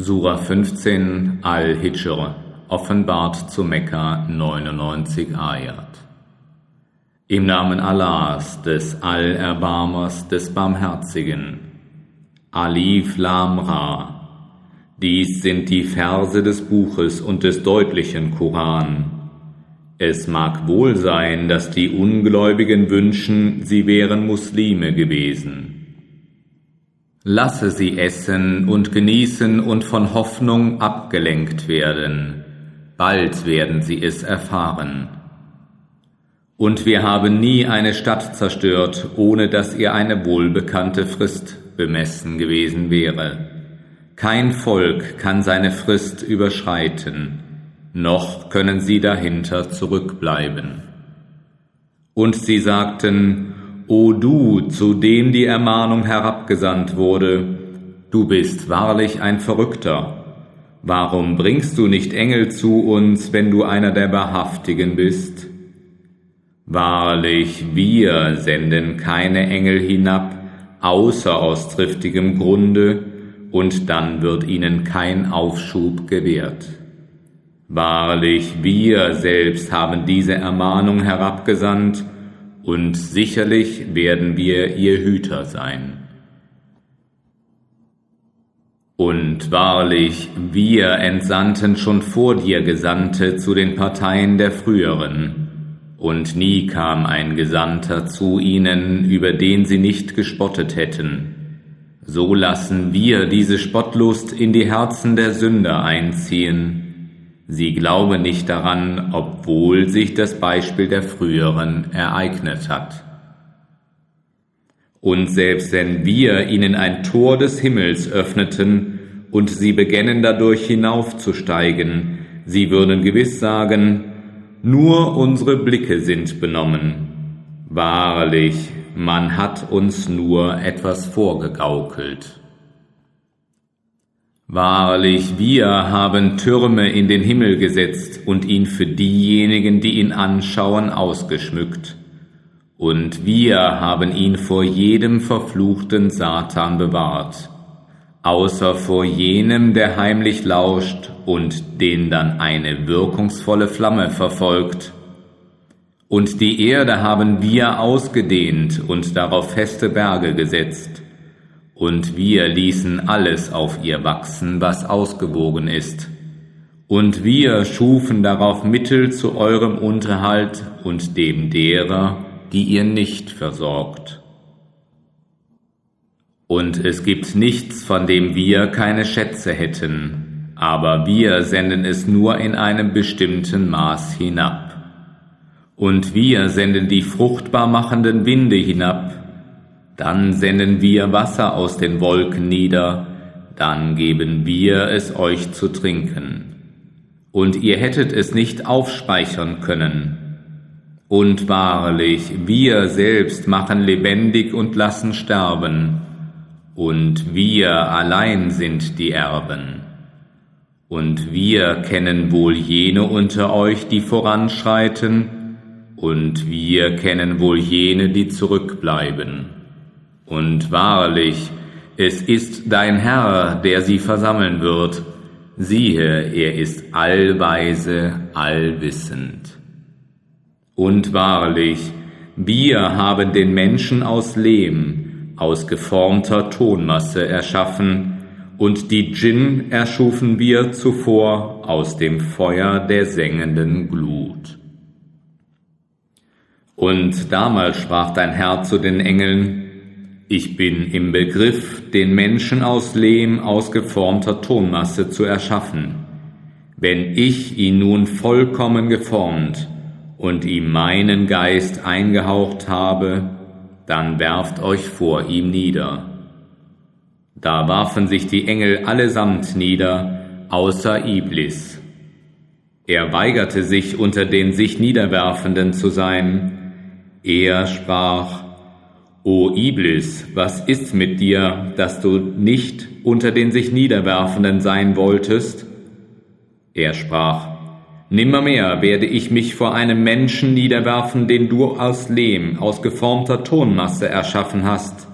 Sura 15 Al-Hijr offenbart zu Mekka 99 Ayat. Im Namen Allahs, des Allerbarmers, des Barmherzigen. Alif Lam Ra. Dies sind die Verse des Buches und des deutlichen Koran. Es mag wohl sein, dass die Ungläubigen wünschen, sie wären Muslime gewesen. Lasse sie essen und genießen und von Hoffnung abgelenkt werden. Bald werden sie es erfahren. Und wir haben nie eine Stadt zerstört, ohne dass ihr eine wohlbekannte Frist bemessen gewesen wäre. Kein Volk kann seine Frist überschreiten, noch können sie dahinter zurückbleiben. Und sie sagten, O du, zu dem die Ermahnung herabgesandt wurde, du bist wahrlich ein Verrückter. Warum bringst du nicht Engel zu uns, wenn du einer der Wahrhaftigen bist? Wahrlich, wir senden keine Engel hinab, außer aus triftigem Grunde, und dann wird ihnen kein Aufschub gewährt. Wahrlich, wir selbst haben diese Ermahnung herabgesandt, und sicherlich werden wir ihr Hüter sein. Und wahrlich, wir entsandten schon vor dir Gesandte zu den Parteien der früheren, und nie kam ein Gesandter zu ihnen, über den sie nicht gespottet hätten. So lassen wir diese Spottlust in die Herzen der Sünder einziehen, Sie glauben nicht daran, obwohl sich das Beispiel der früheren ereignet hat. Und selbst wenn wir ihnen ein Tor des Himmels öffneten und sie begännen dadurch hinaufzusteigen, sie würden gewiss sagen, nur unsere Blicke sind benommen. Wahrlich, man hat uns nur etwas vorgegaukelt. Wahrlich, wir haben Türme in den Himmel gesetzt und ihn für diejenigen, die ihn anschauen, ausgeschmückt. Und wir haben ihn vor jedem verfluchten Satan bewahrt, außer vor jenem, der heimlich lauscht und den dann eine wirkungsvolle Flamme verfolgt. Und die Erde haben wir ausgedehnt und darauf feste Berge gesetzt und wir ließen alles auf ihr wachsen, was ausgewogen ist. Und wir schufen darauf Mittel zu eurem Unterhalt und dem derer, die ihr nicht versorgt. Und es gibt nichts, von dem wir keine Schätze hätten, aber wir senden es nur in einem bestimmten Maß hinab. Und wir senden die fruchtbar machenden Winde hinab, dann senden wir Wasser aus den Wolken nieder, dann geben wir es euch zu trinken. Und ihr hättet es nicht aufspeichern können. Und wahrlich, wir selbst machen lebendig und lassen sterben, und wir allein sind die Erben. Und wir kennen wohl jene unter euch, die voranschreiten, und wir kennen wohl jene, die zurückbleiben. Und wahrlich, es ist dein Herr, der sie versammeln wird. Siehe, er ist allweise, allwissend. Und wahrlich, wir haben den Menschen aus Lehm, aus geformter Tonmasse erschaffen, und die Djinn erschufen wir zuvor aus dem Feuer der sengenden Glut. Und damals sprach dein Herr zu den Engeln, ich bin im Begriff, den Menschen aus Lehm aus geformter Tonmasse zu erschaffen. Wenn ich ihn nun vollkommen geformt und ihm meinen Geist eingehaucht habe, dann werft euch vor ihm nieder. Da warfen sich die Engel allesamt nieder, außer Iblis. Er weigerte sich, unter den sich Niederwerfenden zu sein. Er sprach, O Iblis, was ist mit dir, dass du nicht unter den sich Niederwerfenden sein wolltest? Er sprach, Nimmermehr werde ich mich vor einem Menschen niederwerfen, den du aus Lehm, aus geformter Tonmasse erschaffen hast.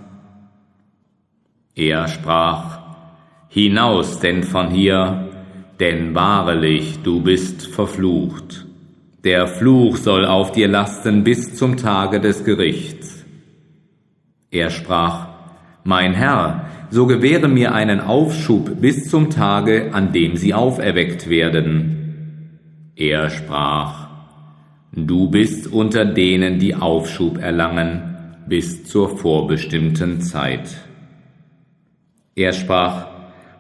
Er sprach, Hinaus denn von hier, denn wahrlich, du bist verflucht. Der Fluch soll auf dir lasten bis zum Tage des Gerichts. Er sprach, Mein Herr, so gewähre mir einen Aufschub bis zum Tage, an dem sie auferweckt werden. Er sprach, Du bist unter denen, die Aufschub erlangen, bis zur vorbestimmten Zeit. Er sprach,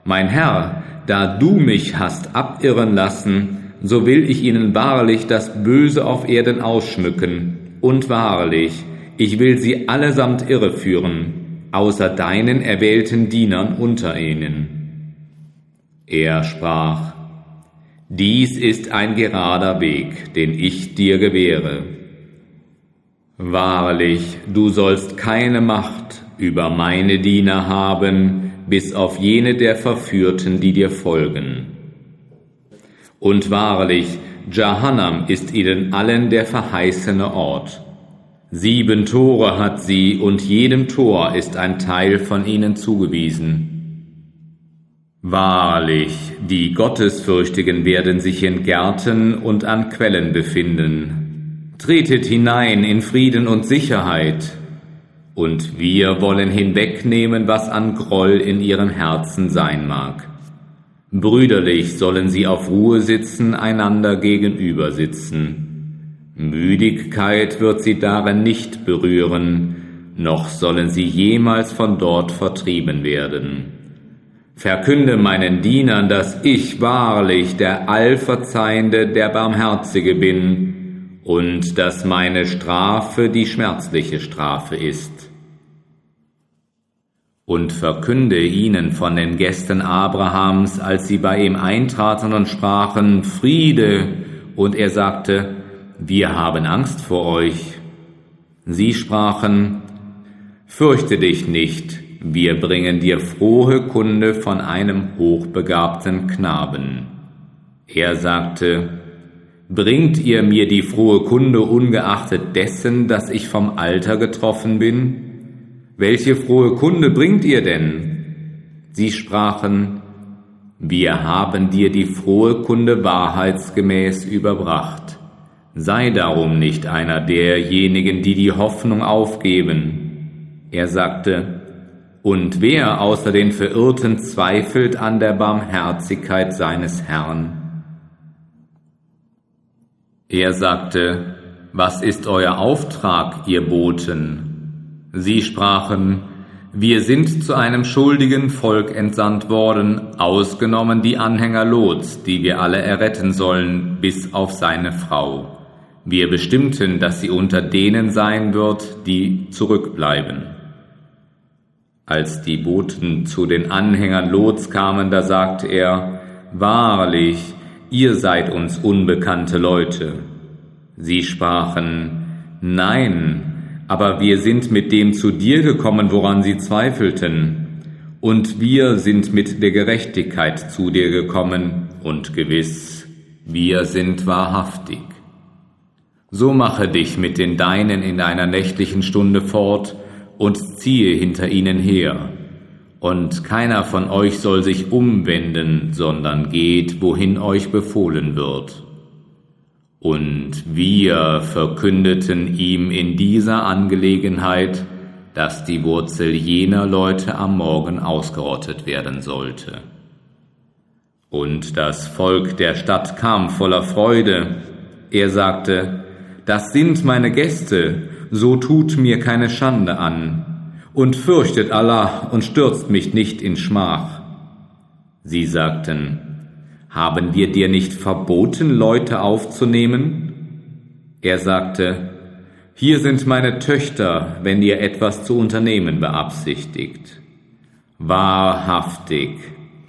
Mein Herr, da du mich hast abirren lassen, so will ich ihnen wahrlich das Böse auf Erden ausschmücken, und wahrlich, ich will sie allesamt irreführen, außer deinen erwählten Dienern unter ihnen. Er sprach, Dies ist ein gerader Weg, den ich dir gewähre. Wahrlich, du sollst keine Macht über meine Diener haben, bis auf jene der Verführten, die dir folgen. Und wahrlich, Jahannam ist ihnen allen der verheißene Ort. Sieben Tore hat sie, und jedem Tor ist ein Teil von ihnen zugewiesen. Wahrlich, die Gottesfürchtigen werden sich in Gärten und an Quellen befinden. Tretet hinein in Frieden und Sicherheit, und wir wollen hinwegnehmen, was an Groll in ihren Herzen sein mag. Brüderlich sollen sie auf Ruhe sitzen, einander gegenüber sitzen Müdigkeit wird sie darin nicht berühren, noch sollen sie jemals von dort vertrieben werden. Verkünde meinen Dienern, dass ich wahrlich der Allverzeihende, der Barmherzige bin, und dass meine Strafe die schmerzliche Strafe ist. Und verkünde ihnen von den Gästen Abrahams, als sie bei ihm eintraten und sprachen, Friede, und er sagte, wir haben Angst vor euch. Sie sprachen, Fürchte dich nicht, wir bringen dir frohe Kunde von einem hochbegabten Knaben. Er sagte, Bringt ihr mir die frohe Kunde ungeachtet dessen, dass ich vom Alter getroffen bin? Welche frohe Kunde bringt ihr denn? Sie sprachen, Wir haben dir die frohe Kunde wahrheitsgemäß überbracht. Sei darum nicht einer derjenigen, die die Hoffnung aufgeben. Er sagte, und wer außer den Verirrten zweifelt an der Barmherzigkeit seines Herrn? Er sagte, was ist euer Auftrag, ihr Boten? Sie sprachen, wir sind zu einem schuldigen Volk entsandt worden, ausgenommen die Anhänger Lots, die wir alle erretten sollen, bis auf seine Frau. Wir bestimmten, dass sie unter denen sein wird, die zurückbleiben. Als die Boten zu den Anhängern Lots kamen, da sagte er, Wahrlich, ihr seid uns unbekannte Leute. Sie sprachen, Nein, aber wir sind mit dem zu dir gekommen, woran sie zweifelten, und wir sind mit der Gerechtigkeit zu dir gekommen, und gewiss, wir sind wahrhaftig. So mache dich mit den Deinen in einer nächtlichen Stunde fort und ziehe hinter ihnen her. Und keiner von euch soll sich umwenden, sondern geht, wohin euch befohlen wird. Und wir verkündeten ihm in dieser Angelegenheit, dass die Wurzel jener Leute am Morgen ausgerottet werden sollte. Und das Volk der Stadt kam voller Freude. Er sagte, das sind meine Gäste, so tut mir keine Schande an, und fürchtet Allah und stürzt mich nicht in Schmach. Sie sagten, haben wir dir nicht verboten, Leute aufzunehmen? Er sagte, hier sind meine Töchter, wenn ihr etwas zu unternehmen beabsichtigt. Wahrhaftig,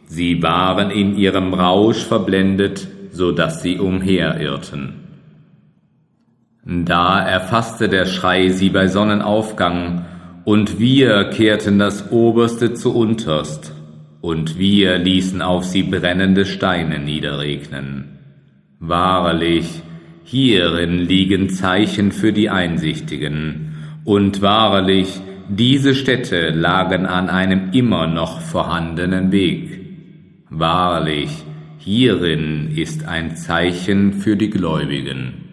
sie waren in ihrem Rausch verblendet, so dass sie umherirrten. Da erfasste der Schrei sie bei Sonnenaufgang, und wir kehrten das Oberste zu unterst, und wir ließen auf sie brennende Steine niederregnen. Wahrlich, hierin liegen Zeichen für die Einsichtigen, und wahrlich, diese Städte lagen an einem immer noch vorhandenen Weg. Wahrlich, hierin ist ein Zeichen für die Gläubigen.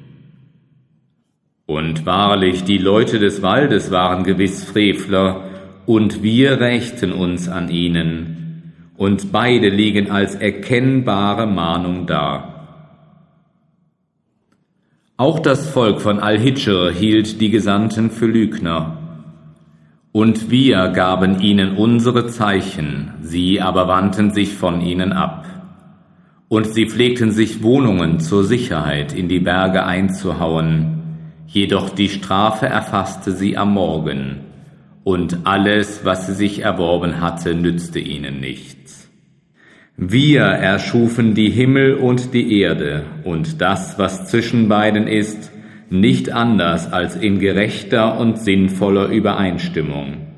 Und wahrlich, die Leute des Waldes waren gewiss Frevler, und wir rächten uns an ihnen, und beide liegen als erkennbare Mahnung da. Auch das Volk von Al-Hijr hielt die Gesandten für Lügner. Und wir gaben ihnen unsere Zeichen, sie aber wandten sich von ihnen ab. Und sie pflegten sich Wohnungen zur Sicherheit in die Berge einzuhauen, jedoch die Strafe erfasste sie am Morgen, und alles, was sie sich erworben hatte, nützte ihnen nichts. Wir erschufen die Himmel und die Erde und das, was zwischen beiden ist, nicht anders als in gerechter und sinnvoller Übereinstimmung.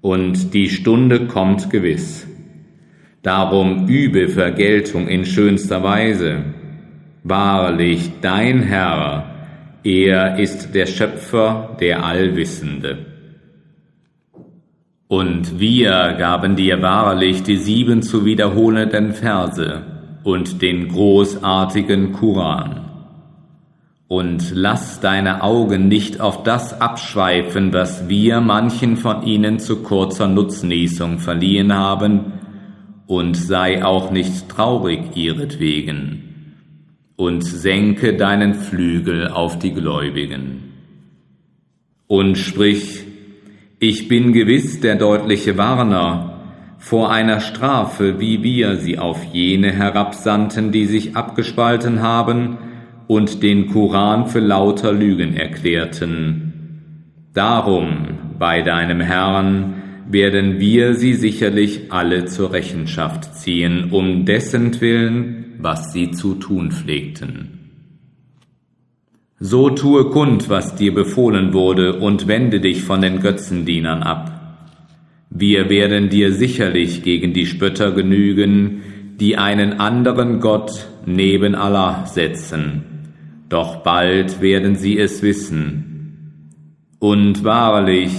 Und die Stunde kommt gewiss. Darum übe Vergeltung in schönster Weise. Wahrlich, dein Herr, er ist der Schöpfer, der Allwissende. Und wir gaben dir wahrlich die sieben zu wiederholenden Verse und den großartigen Koran. Und lass deine Augen nicht auf das abschweifen, was wir manchen von ihnen zu kurzer Nutznießung verliehen haben, und sei auch nicht traurig ihretwegen, und senke deinen Flügel auf die Gläubigen. Und sprich, ich bin gewiss der deutliche Warner vor einer Strafe, wie wir sie auf jene herabsandten, die sich abgespalten haben und den Koran für lauter Lügen erklärten. Darum, bei deinem Herrn, werden wir sie sicherlich alle zur Rechenschaft ziehen, um dessen Willen, was sie zu tun pflegten. So tue kund, was dir befohlen wurde, und wende dich von den Götzendienern ab. Wir werden dir sicherlich gegen die Spötter genügen, die einen anderen Gott neben Allah setzen. Doch bald werden sie es wissen. Und wahrlich,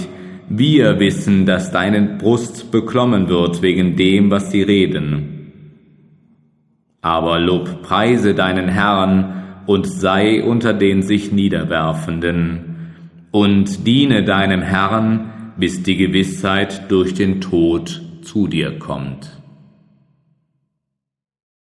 wir wissen, dass deine Brust beklommen wird wegen dem, was sie reden. Aber lob preise deinen Herrn, und sei unter den sich Niederwerfenden und diene deinem Herrn, bis die Gewissheit durch den Tod zu dir kommt.